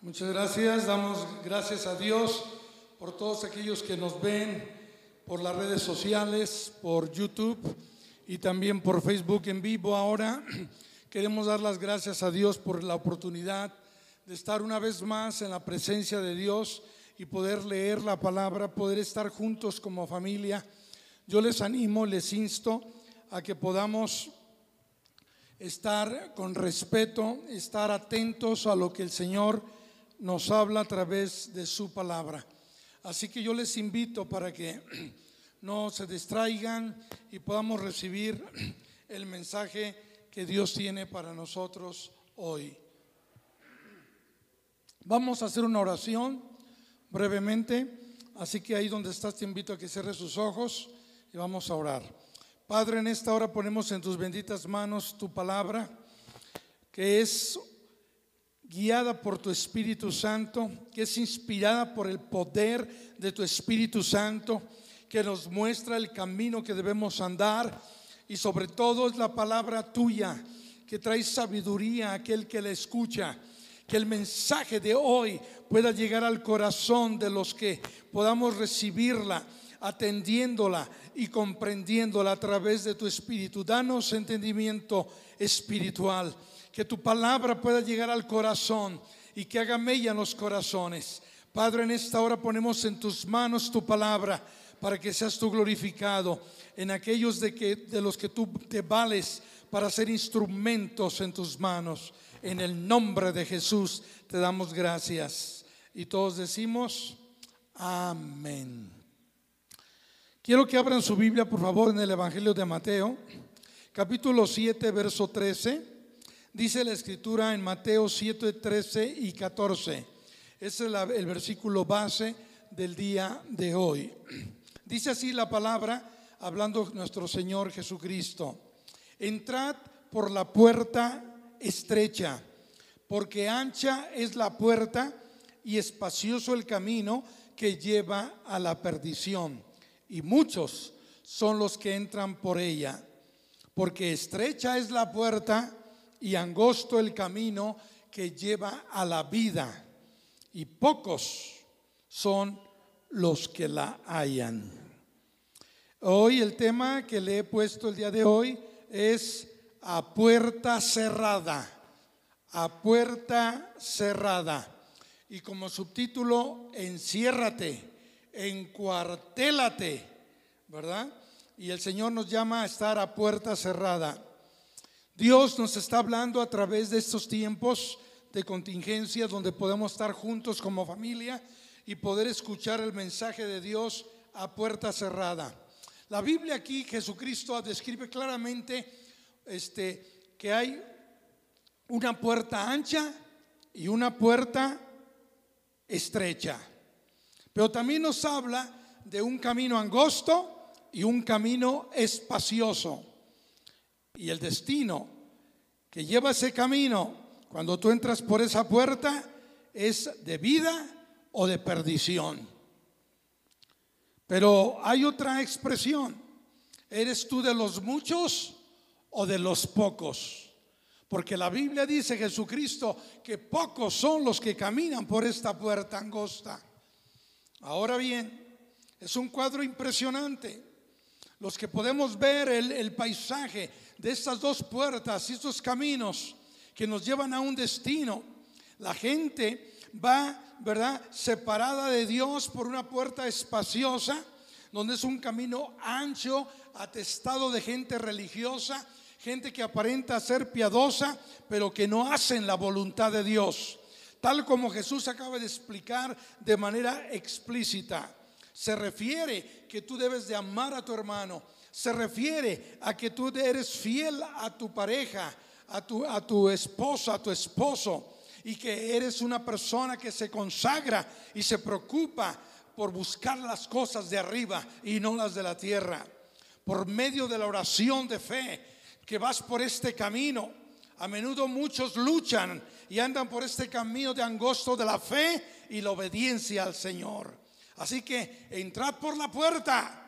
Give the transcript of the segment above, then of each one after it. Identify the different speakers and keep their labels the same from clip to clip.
Speaker 1: Muchas gracias, damos gracias a Dios por todos aquellos que nos ven por las redes sociales, por YouTube y también por Facebook en vivo ahora. Queremos dar las gracias a Dios por la oportunidad de estar una vez más en la presencia de Dios y poder leer la palabra, poder estar juntos como familia. Yo les animo, les insto a que podamos estar con respeto, estar atentos a lo que el Señor nos habla a través de su palabra. Así que yo les invito para que no se distraigan y podamos recibir el mensaje que Dios tiene para nosotros hoy. Vamos a hacer una oración brevemente, así que ahí donde estás te invito a que cierres sus ojos y vamos a orar. Padre, en esta hora ponemos en tus benditas manos tu palabra, que es guiada por tu Espíritu Santo, que es inspirada por el poder de tu Espíritu Santo, que nos muestra el camino que debemos andar y sobre todo es la palabra tuya que trae sabiduría a aquel que la escucha. Que el mensaje de hoy pueda llegar al corazón de los que podamos recibirla, atendiéndola y comprendiéndola a través de tu espíritu. Danos entendimiento espiritual que tu palabra pueda llegar al corazón y que haga mella en los corazones. Padre, en esta hora ponemos en tus manos tu palabra para que seas tú glorificado en aquellos de, que, de los que tú te vales para ser instrumentos en tus manos. En el nombre de Jesús te damos gracias. Y todos decimos, amén. Quiero que abran su Biblia, por favor, en el Evangelio de Mateo, capítulo 7, verso 13. Dice la escritura en Mateo 7, 13 y 14. Ese es el versículo base del día de hoy. Dice así la palabra, hablando nuestro Señor Jesucristo. Entrad por la puerta estrecha, porque ancha es la puerta y espacioso el camino que lleva a la perdición. Y muchos son los que entran por ella, porque estrecha es la puerta y angosto el camino que lleva a la vida, y pocos son los que la hallan. Hoy el tema que le he puesto el día de hoy es a puerta cerrada, a puerta cerrada. Y como subtítulo, enciérrate, encuartélate, ¿verdad? Y el Señor nos llama a estar a puerta cerrada. Dios nos está hablando a través de estos tiempos de contingencia donde podemos estar juntos como familia y poder escuchar el mensaje de Dios a puerta cerrada. La Biblia aquí, Jesucristo describe claramente este, que hay una puerta ancha y una puerta estrecha. Pero también nos habla de un camino angosto y un camino espacioso. Y el destino que lleva ese camino, cuando tú entras por esa puerta, es de vida o de perdición. Pero hay otra expresión. ¿Eres tú de los muchos o de los pocos? Porque la Biblia dice Jesucristo que pocos son los que caminan por esta puerta angosta. Ahora bien, es un cuadro impresionante. Los que podemos ver el, paisaje de estas dos puertas y estos caminos que nos llevan a un destino. La gente va, ¿verdad?, separada de Dios por una puerta espaciosa, donde es un camino ancho, atestado de gente religiosa, gente que aparenta ser piadosa, pero que no hacen la voluntad de Dios. Tal como Jesús acaba de explicar de manera explícita. Se refiere que tú debes de amar a tu hermano, se refiere a que tú eres fiel a tu pareja, a tu, a tu esposa, a tu esposo, y que eres una persona que se consagra y se preocupa por buscar las cosas de arriba y no las de la tierra. Por medio de la oración de fe, que vas por este camino. A menudo muchos luchan y andan por este camino de angosto de la fe y la obediencia al Señor. Así que entrad por la puerta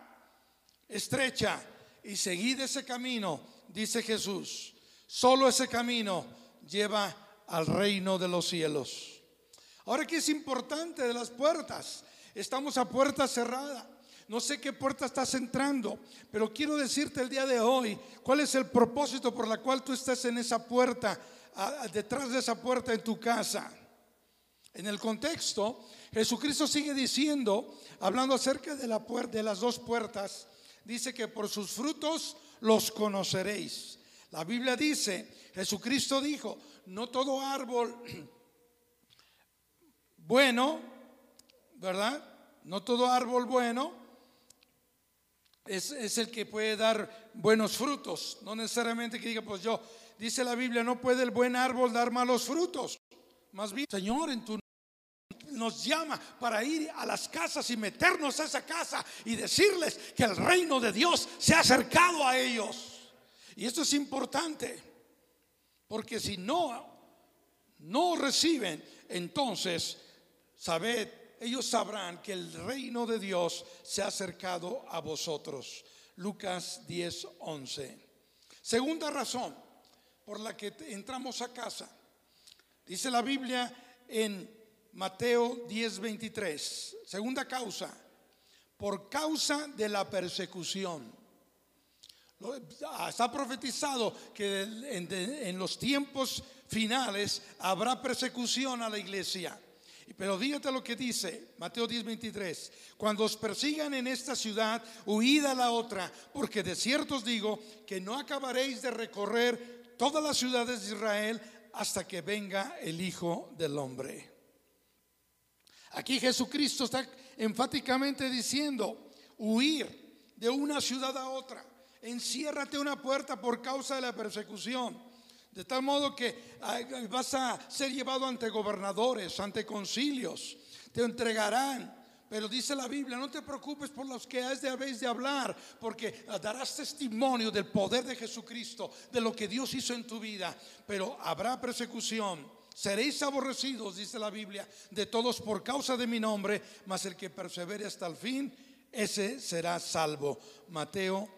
Speaker 1: estrecha y seguid ese camino, dice Jesús. Solo ese camino lleva al reino de los cielos. Ahora, ¿qué es importante de las puertas? Estamos a puerta cerrada. No sé qué puerta estás entrando, pero quiero decirte el día de hoy cuál es el propósito por la cual tú estás en esa puerta, detrás de esa puerta en tu casa. En el contexto, Jesucristo sigue diciendo, hablando acerca de la puerta, de las dos puertas, dice que por sus frutos los conoceréis. La Biblia dice, Jesucristo dijo, no todo árbol bueno, ¿verdad? No todo árbol bueno es, el que puede dar buenos frutos. No necesariamente que diga, pues yo, dice la Biblia, no puede el buen árbol dar malos frutos. Más bien, Señor, en tu nos llama para ir a las casas y meternos a esa casa y decirles que el reino de Dios se ha acercado a ellos. Y esto es importante, porque si no, no reciben, entonces, sabed, ellos sabrán que el reino de Dios se ha acercado a vosotros. Lucas 10, 11. Segunda razón por la que entramos a casa. Dice la Biblia en Mateo 10, 23. Segunda causa, por causa de la persecución. Está profetizado que en, los tiempos finales habrá persecución a la iglesia. Pero dígate lo que dice Mateo 10, 23. Cuando os persigan en esta ciudad, huid a la otra, porque de cierto os digo que no acabaréis de recorrer todas las ciudades de Israel hasta que venga el Hijo del Hombre. Aquí Jesucristo está enfáticamente diciendo, huir de una ciudad a otra enciérrate una puerta por causa de la persecución. De tal modo que vas a ser llevado ante gobernadores, ante concilios, te entregarán. Pero dice la Biblia, no te preocupes por los que has de habéis de hablar, porque darás testimonio del poder de Jesucristo, de lo que Dios hizo en tu vida. Pero habrá persecución. Seréis aborrecidos, dice la Biblia, de todos por causa de mi nombre, mas el que persevere hasta el fin, ese será salvo. Mateo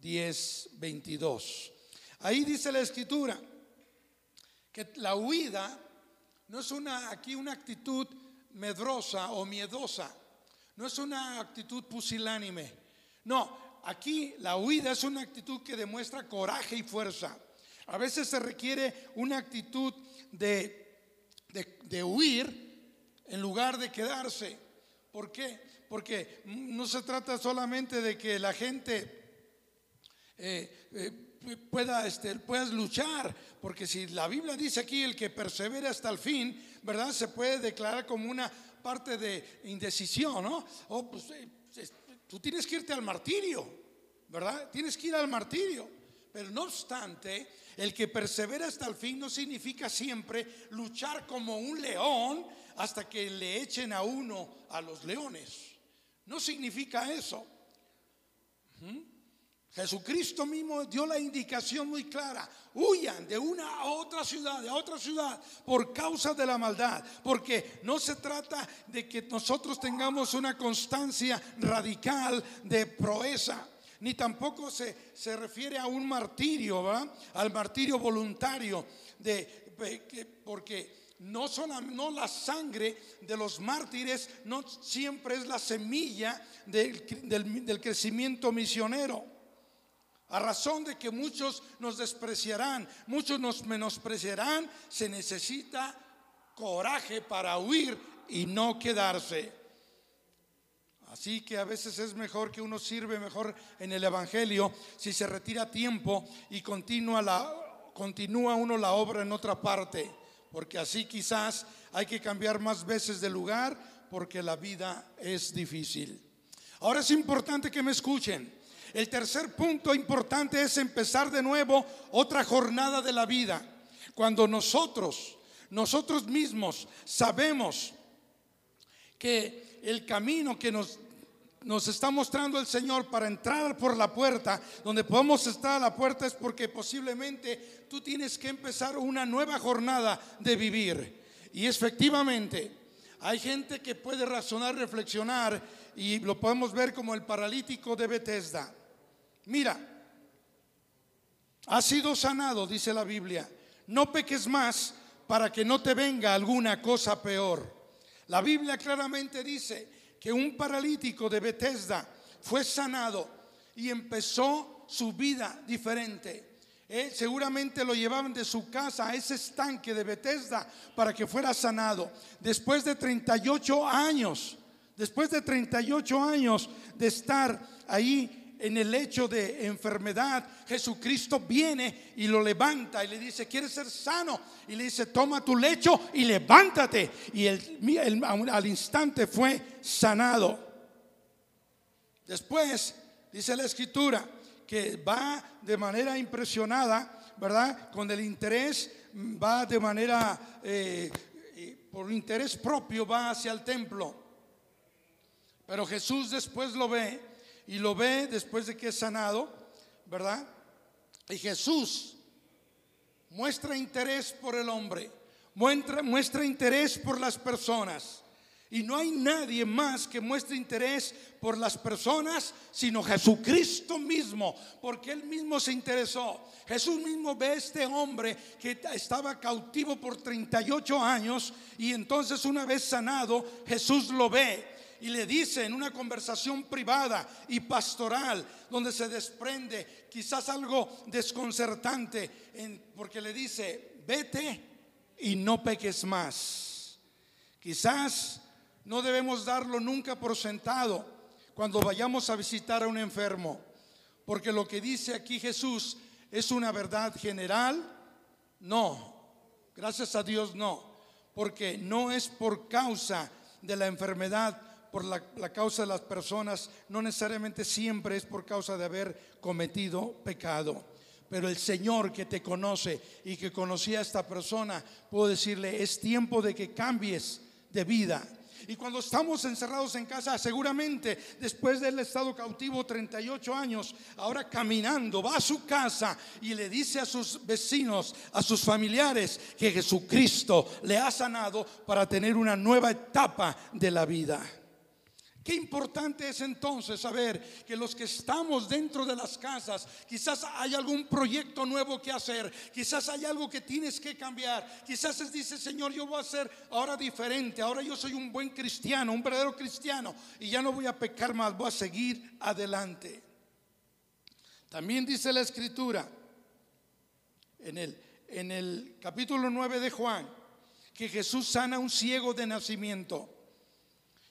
Speaker 1: 10, 22. Ahí dice la escritura que la huida no es una, aquí una actitud medrosa o miedosa, no es una actitud pusilánime. No, aquí la huida es una actitud que demuestra coraje y fuerza. A veces se requiere una actitud de, de, de huir en lugar de quedarse. ¿Por qué? Porque no se trata solamente de que la gente eh, eh, pueda, este, puedas luchar, porque si la Biblia dice aquí el que persevera hasta el fin, ¿verdad? Se puede declarar como una parte de indecisión, ¿no? O pues, eh, tú tienes que irte al martirio, ¿verdad? Tienes que ir al martirio. Pero no obstante, el que persevera hasta el fin no significa siempre luchar como un león hasta que le echen a uno a los leones. No significa eso. Jesucristo mismo dio la indicación muy clara, huyan de una a otra ciudad, de otra ciudad, por causa de la maldad, porque no se trata de que nosotros tengamos una constancia radical de proeza, ni tampoco se, se refiere a un martirio, al martirio voluntario, de, porque no, solo, no la sangre de los mártires no siempre es la semilla del crecimiento misionero. A razón de que muchos nos despreciarán, muchos nos menospreciarán, se necesita coraje para huir y no quedarse. Así que a veces es mejor que uno sirve mejor en el Evangelio si se retira a tiempo y continúa, la, continúa uno la obra en otra parte, porque así quizás hay que cambiar más veces de lugar porque la vida es difícil. Ahora es importante que me escuchen. El tercer punto importante es empezar de nuevo otra jornada de la vida. Cuando nosotros, nosotros mismos sabemos que el camino que nos, nos está mostrando el Señor para entrar por la puerta, donde podemos estar a la puerta es porque posiblemente tú tienes que empezar una nueva jornada de vivir. Y efectivamente, hay gente que puede razonar, reflexionar y lo podemos ver como el paralítico de Bethesda. Mira, has sido sanado, dice la Biblia. No peques más para que no te venga alguna cosa peor. La Biblia claramente dice que un paralítico de Bethesda fue sanado y empezó su vida diferente. Seguramente lo llevaban de su casa a ese estanque de Bethesda para que fuera sanado. Después de 38 años, después de 38 años de estar ahí en el lecho de enfermedad, Jesucristo viene y lo levanta y le dice, ¿quieres ser sano? Y le dice, toma tu lecho y levántate. Y el, al instante fue sanado. Después, dice la escritura, que va de manera impresionada, ¿verdad? Con el interés, va de manera, eh, por interés propio, va hacia el templo. Pero Jesús después lo ve y lo ve después de que es sanado, ¿verdad? Y Jesús muestra interés por el hombre, muestra, muestra interés por las personas. Y no hay nadie más que muestre interés por las personas, sino Jesucristo mismo, porque Él mismo se interesó. Jesús mismo ve a este hombre que estaba cautivo por 38 años y entonces una vez sanado, Jesús lo ve y le dice en una conversación privada y pastoral, donde se desprende quizás algo desconcertante, porque le dice, vete y no peques más. Quizás no debemos darlo nunca por sentado cuando vayamos a visitar a un enfermo, porque lo que dice aquí Jesús es una verdad general. No, gracias a Dios no, porque no es por causa de la enfermedad, por la, causa de las personas, no necesariamente siempre es por causa de haber cometido pecado. Pero el Señor que te conoce y que conocía a esta persona, puedo decirle, es tiempo de que cambies de vida y cuando estamos encerrados en casa, seguramente después del estado cautivo 38 años, ahora caminando, va a su casa y le dice a sus vecinos, a sus familiares, que Jesucristo le ha sanado para tener una nueva etapa de la vida. Qué importante es entonces saber que los que estamos dentro de las casas, quizás hay algún proyecto nuevo que hacer, quizás hay algo que tienes que cambiar, quizás es, dice Señor, yo voy a ser ahora diferente, ahora yo soy un buen cristiano, un verdadero cristiano y ya no voy a pecar más, voy a seguir adelante. También dice la escritura en el, en el capítulo 9 de Juan que Jesús sana a un ciego de nacimiento.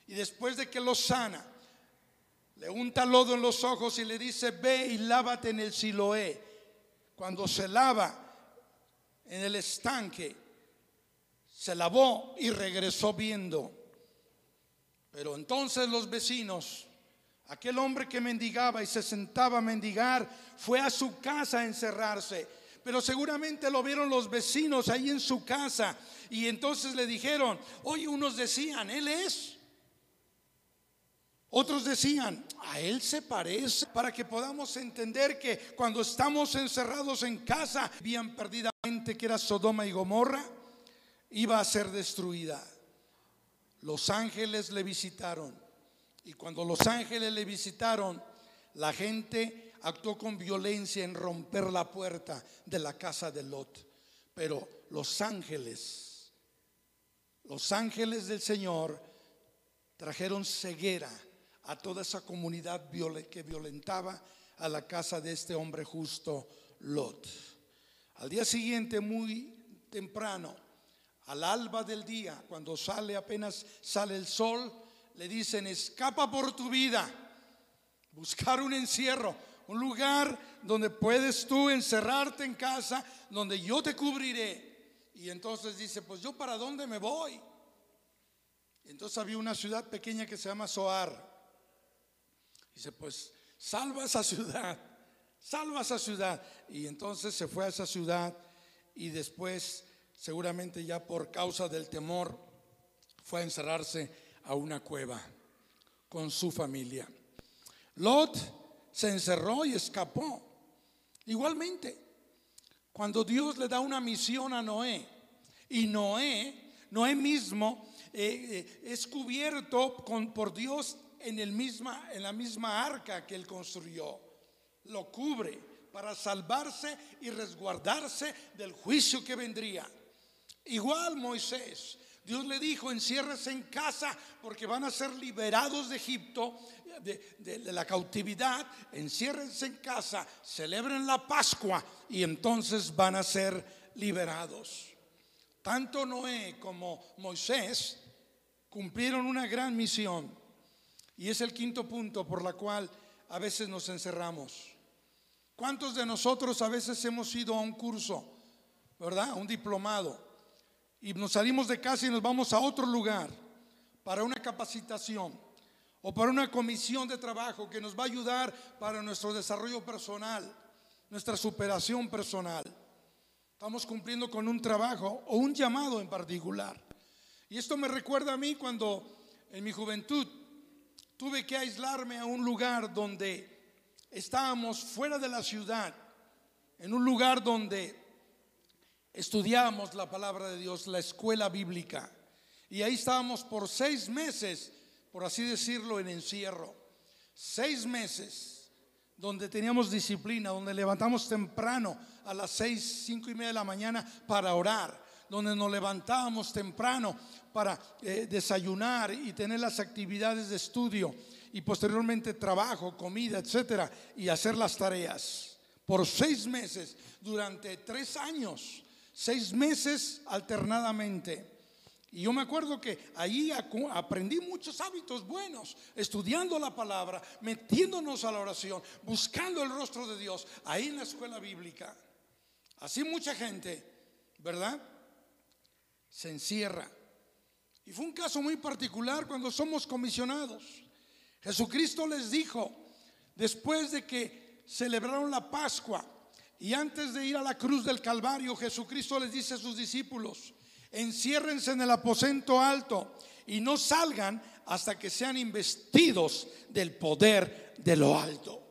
Speaker 1: Y después de que lo sana, le unta lodo en los ojos y le dice, ve y lávate en el Siloé. Cuando se lava en el estanque, se lavó y regresó viendo. Pero entonces los vecinos, aquel hombre que mendigaba y se sentaba a mendigar, fue a su casa a encerrarse. Pero seguramente lo vieron los vecinos ahí en su casa y entonces le dijeron, oye, unos decían, Él es. Otros decían, a Él se parece, para que podamos entender que cuando estamos encerrados en casa, bien perdidamente que era Sodoma y Gomorra, iba a ser destruida. Los ángeles le visitaron y cuando los ángeles le visitaron, la gente actuó con violencia en romper la puerta de la casa de Lot. Pero los ángeles, los ángeles del Señor trajeron ceguera a toda esa comunidad que violentaba a la casa de este hombre justo, Lot. Al día siguiente, muy temprano, al alba del día, cuando sale apenas sale el sol, le dicen, escapa por tu vida, buscar un encierro, un lugar donde puedes tú encerrarte en casa, donde yo te cubriré. Y entonces dice, pues yo para dónde me voy. entonces había una ciudad pequeña que se llama Soar. Dice, pues salva esa ciudad, salva esa ciudad. Y entonces se fue a esa ciudad y después, seguramente ya por causa del temor, fue a encerrarse a una cueva con su familia. Lot se encerró y escapó. Igualmente, cuando Dios le da una misión a Noé, y Noé, Noé mismo eh, eh, es cubierto con, por Dios en, el misma, en la misma arca que él construyó. Lo cubre para salvarse y resguardarse del juicio que vendría. Igual Moisés, Dios le dijo, enciérrese en casa porque van a ser liberados de Egipto, de, la cautividad, enciérrense en casa, celebren la Pascua y entonces van a ser liberados. Tanto Noé como Moisés cumplieron una gran misión y es el quinto punto por la cual a veces nos encerramos. ¿Cuántos de nosotros a veces hemos ido a un curso, verdad? A un diplomado y nos salimos de casa y nos vamos a otro lugar para una capacitación o para una comisión de trabajo que nos va a ayudar para nuestro desarrollo personal, nuestra superación personal. Estamos cumpliendo con un trabajo o un llamado en particular. Y esto me recuerda a mí cuando en mi juventud tuve que aislarme a un lugar donde estábamos fuera de la ciudad, en un lugar donde estudiábamos la palabra de Dios, la escuela bíblica. Y ahí estábamos por seis meses, por así decirlo, en encierro. Seis meses donde teníamos disciplina, donde levantamos temprano a las seis, cinco y media de la mañana para orar, donde nos levantábamos temprano para eh, desayunar y tener las actividades de estudio y posteriormente trabajo, comida, etcétera, y hacer las tareas. Por seis meses, durante tres años, seis meses alternadamente. Y yo me acuerdo que ahí aprendí muchos hábitos buenos, estudiando la palabra, metiéndonos a la oración, buscando el rostro de Dios, ahí en la escuela bíblica. Así mucha gente, ¿verdad? Se encierra. Y fue un caso muy particular cuando somos comisionados. Jesucristo les dijo, después de que celebraron la Pascua y antes de ir a la cruz del Calvario, Jesucristo les dice a sus discípulos, enciérrense en el aposento alto y no salgan hasta que sean investidos del poder de lo alto.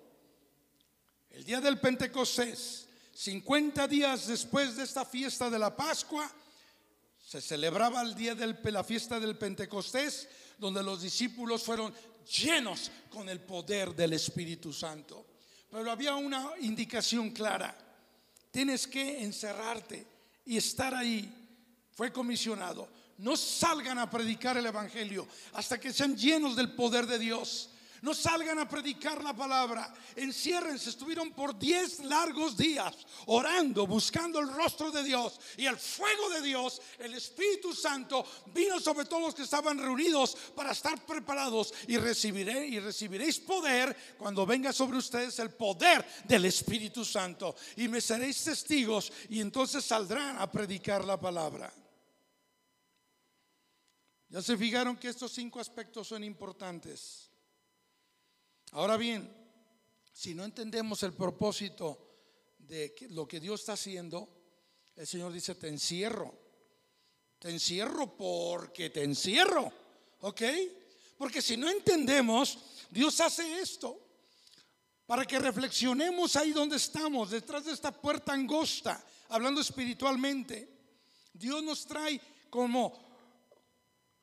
Speaker 1: El día del Pentecostés, 50 días después de esta fiesta de la Pascua, se celebraba el día de la fiesta del Pentecostés, donde los discípulos fueron llenos con el poder del Espíritu Santo. Pero había una indicación clara. Tienes que encerrarte y estar ahí. Fue comisionado. No salgan a predicar el Evangelio hasta que sean llenos del poder de Dios. No salgan a predicar la palabra. Enciérrense. Estuvieron por diez largos días orando, buscando el rostro de Dios. Y el fuego de Dios, el Espíritu Santo, vino sobre todos los que estaban reunidos para estar preparados. Y recibiré y recibiréis poder cuando venga sobre ustedes el poder del Espíritu Santo. Y me seréis testigos. Y entonces saldrán a predicar la palabra. Ya se fijaron que estos cinco aspectos son importantes. Ahora bien, si no entendemos el propósito de lo que Dios está haciendo, el Señor dice, te encierro. Te encierro porque te encierro. ¿Ok? Porque si no entendemos, Dios hace esto para que reflexionemos ahí donde estamos, detrás de esta puerta angosta, hablando espiritualmente. Dios nos trae como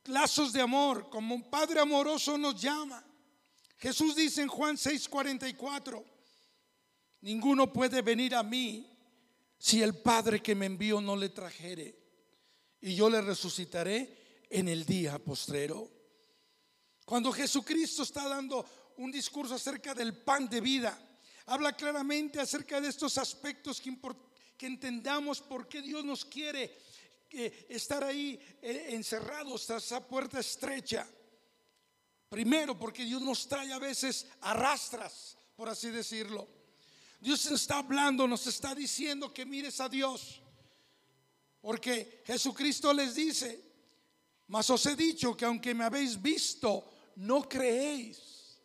Speaker 1: lazos de amor, como un Padre amoroso nos llama. Jesús dice en Juan 6:44, ninguno puede venir a mí si el Padre que me envió no le trajere, y yo le resucitaré en el día postrero. Cuando Jesucristo está dando un discurso acerca del pan de vida, habla claramente acerca de estos aspectos que, que entendamos por qué Dios nos quiere eh, estar ahí eh, encerrados tras esa puerta estrecha. Primero, porque Dios nos trae a veces arrastras, por así decirlo. Dios está hablando, nos está diciendo que mires a Dios. Porque Jesucristo les dice, mas os he dicho que aunque me habéis visto, no creéis.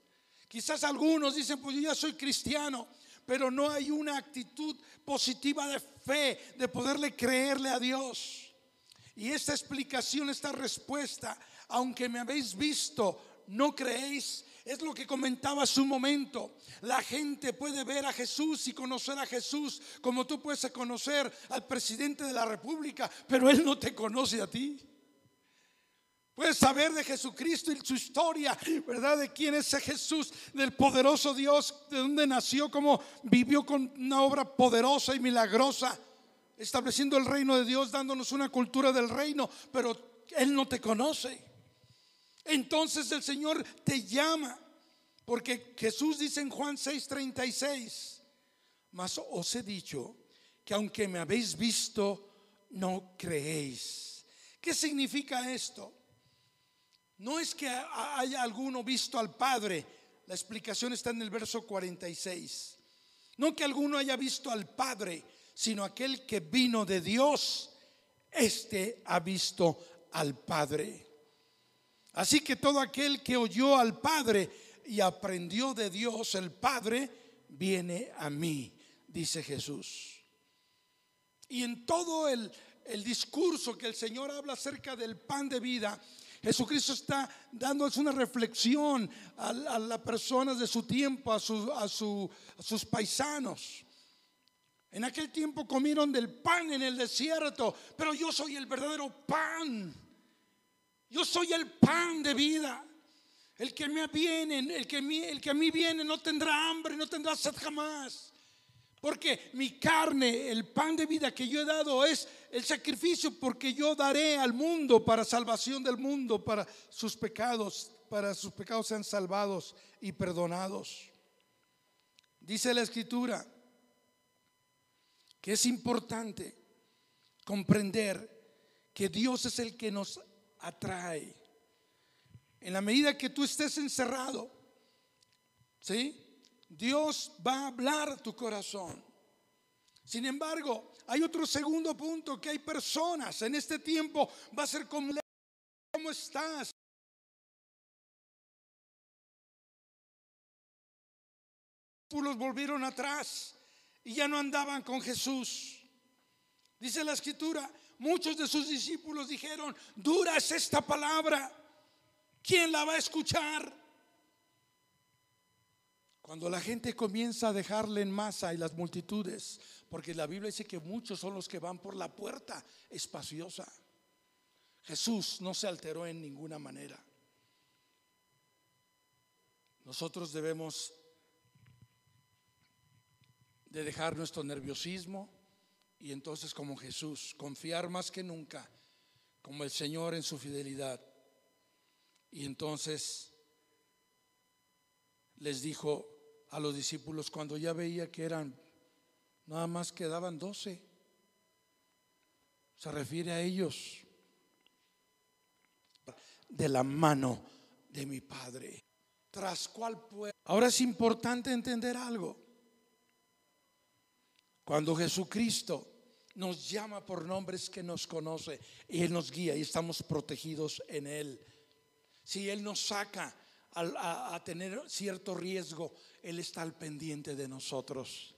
Speaker 1: Quizás algunos dicen, pues yo ya soy cristiano, pero no hay una actitud positiva de fe, de poderle creerle a Dios. Y esta explicación, esta respuesta, aunque me habéis visto, no creéis. Es lo que comentaba hace un momento. La gente puede ver a Jesús y conocer a Jesús como tú puedes conocer al presidente de la República, pero Él no te conoce a ti. Puedes saber de Jesucristo y su historia, ¿verdad? De quién es ese Jesús, del poderoso Dios, de dónde nació, cómo vivió con una obra poderosa y milagrosa, estableciendo el reino de Dios, dándonos una cultura del reino. Pero Él no te conoce. Entonces el Señor te llama, porque Jesús dice en Juan 6:36, mas os he dicho que aunque me habéis visto, no creéis. ¿Qué significa esto? No es que haya alguno visto al Padre, la explicación está en el verso 46. No que alguno haya visto al Padre, sino aquel que vino de Dios, este ha visto al Padre. Así que todo aquel que oyó al Padre y aprendió de Dios, el Padre, viene a mí, dice Jesús. Y en todo el, el discurso que el Señor habla acerca del pan de vida, Jesucristo está dándoles una reflexión a, las personas de su tiempo, a, a, sus paisanos. En aquel tiempo comieron del pan en el desierto, pero yo soy el verdadero pan. Yo soy el pan de vida. El que me viene, el que, el que a mí viene no tendrá hambre, no tendrá sed jamás. Porque mi carne, el pan de vida que yo he dado es el sacrificio porque yo daré al mundo para salvación del mundo, para sus pecados, para sus pecados sean salvados y perdonados. Dice la escritura que es importante comprender que Dios es el que nos atrae. En la medida que tú estés encerrado, ¿sí? Dios va a hablar tu corazón. Sin embargo, hay otro segundo punto, que hay personas en este tiempo, va a ser como, ¿cómo estás? Los volvieron atrás y ya no andaban con Jesús. Dice la escritura, muchos de sus discípulos dijeron, dura es esta palabra, ¿quién la va a escuchar? Cuando la gente comienza a dejarle en masa y las multitudes, porque la Biblia dice que muchos son los que van por la puerta espaciosa. Jesús no se alteró en ninguna manera. Nosotros debemos de dejar nuestro nerviosismo y entonces como Jesús, confiar más que nunca como el Señor en su fidelidad. Y entonces les dijo, a los discípulos cuando ya veía que eran, nada más quedaban doce. Se refiere a ellos de la mano de mi Padre. Tras cual puede. Ahora es importante entender algo. Cuando Jesucristo nos llama por nombres que nos conoce y Él nos guía y estamos protegidos en Él. Si Él nos saca a, tener cierto riesgo, Él está al pendiente de nosotros.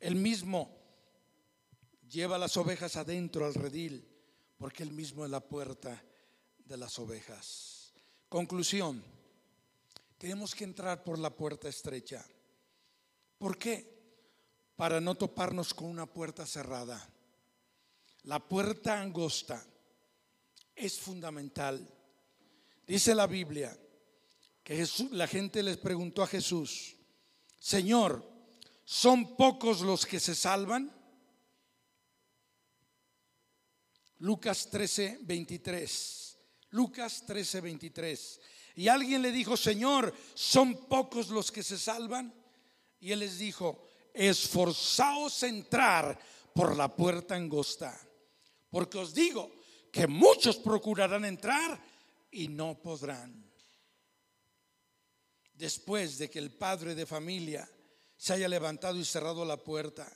Speaker 1: Él mismo lleva las ovejas adentro al redil, porque Él mismo es la puerta de las ovejas. Conclusión, tenemos que entrar por la puerta estrecha. ¿Por qué? Para no toparnos con una puerta cerrada. La puerta angosta es fundamental Dice la Biblia que la gente les preguntó a Jesús, Señor, ¿son pocos los que se salvan? Lucas 13, 23. Lucas 13, 23. Y alguien le dijo, Señor, ¿son pocos los que se salvan? Y él les dijo, esforzaos a entrar por la puerta angosta, porque os digo que muchos procurarán entrar y no podrán. Después de que el padre de familia se haya levantado y cerrado la puerta,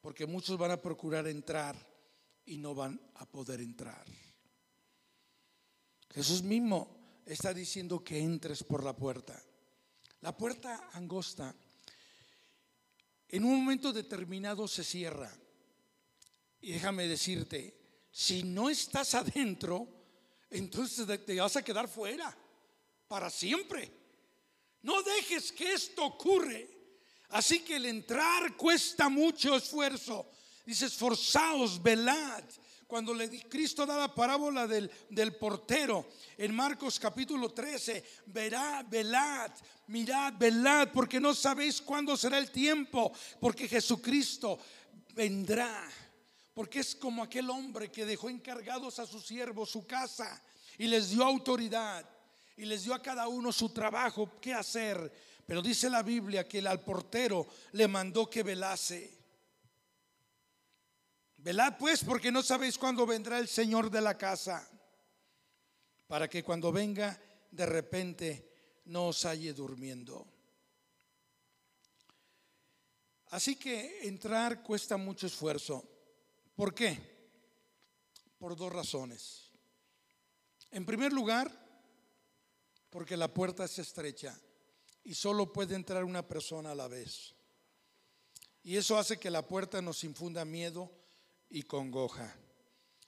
Speaker 1: porque muchos van a procurar entrar y no van a poder entrar. Jesús mismo está diciendo que entres por la puerta. La puerta angosta en un momento determinado se cierra. Y déjame decirte, si no estás adentro, entonces te vas a quedar fuera para siempre. No dejes que esto ocurre. Así que el entrar cuesta mucho esfuerzo. Dice, esforzaos, velad. Cuando le, Cristo da la parábola del, del portero en Marcos capítulo 13, verá, velad, mirad, velad, porque no sabéis cuándo será el tiempo, porque Jesucristo vendrá porque es como aquel hombre que dejó encargados a sus siervos su casa y les dio autoridad y les dio a cada uno su trabajo, qué hacer. Pero dice la Biblia que el al portero le mandó que velase. Velad pues porque no sabéis cuándo vendrá el Señor de la casa, para que cuando venga de repente no os halle durmiendo. Así que entrar cuesta mucho esfuerzo. ¿Por qué? Por dos razones. En primer lugar, porque la puerta es estrecha y solo puede entrar una persona a la vez. Y eso hace que la puerta nos infunda miedo y congoja.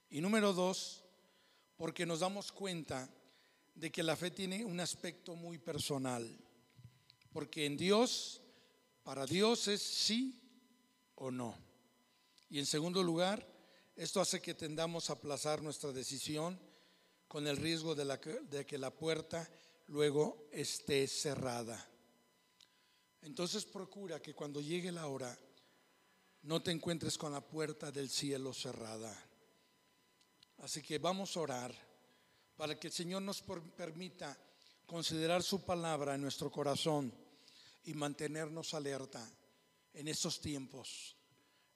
Speaker 1: Y número dos, porque nos damos cuenta de que la fe tiene un aspecto muy personal. Porque en Dios, para Dios es sí o no. Y en segundo lugar, esto hace que tendamos a aplazar nuestra decisión con el riesgo de, de que la puerta luego esté cerrada. Entonces procura que cuando llegue la hora no te encuentres con la puerta del cielo cerrada. Así que vamos a orar para que el Señor nos permita considerar su palabra en nuestro corazón y mantenernos alerta en estos tiempos,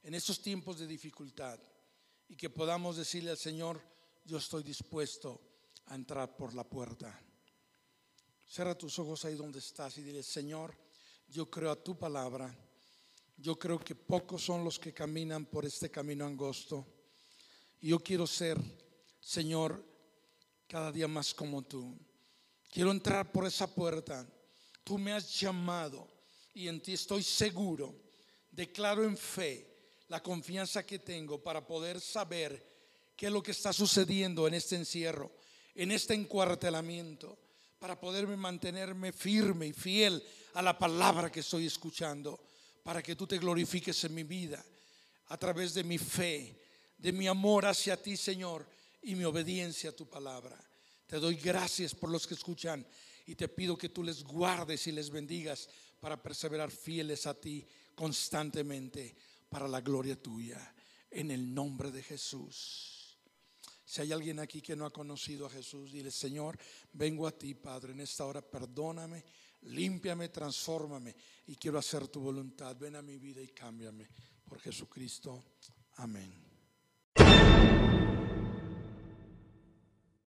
Speaker 1: en estos tiempos de dificultad y que podamos decirle al Señor, yo estoy dispuesto a entrar por la puerta. Cierra tus ojos ahí donde estás y dile, Señor, yo creo a tu palabra. Yo creo que pocos son los que caminan por este camino angosto. Yo quiero ser, Señor, cada día más como tú. Quiero entrar por esa puerta. Tú me has llamado y en ti estoy seguro. Declaro en fe la confianza que tengo para poder saber qué es lo que está sucediendo en este encierro, en este encuartelamiento para poderme mantenerme firme y fiel a la palabra que estoy escuchando, para que tú te glorifiques en mi vida a través de mi fe, de mi amor hacia ti, Señor, y mi obediencia a tu palabra. Te doy gracias por los que escuchan y te pido que tú les guardes y les bendigas para perseverar fieles a ti constantemente para la gloria tuya. En el nombre de Jesús. Si hay alguien aquí que no ha conocido a Jesús, dile, Señor, vengo a ti, Padre, en esta hora, perdóname, límpiame, transfórmame y quiero hacer tu voluntad. Ven a mi vida y cámbiame por Jesucristo. Amén.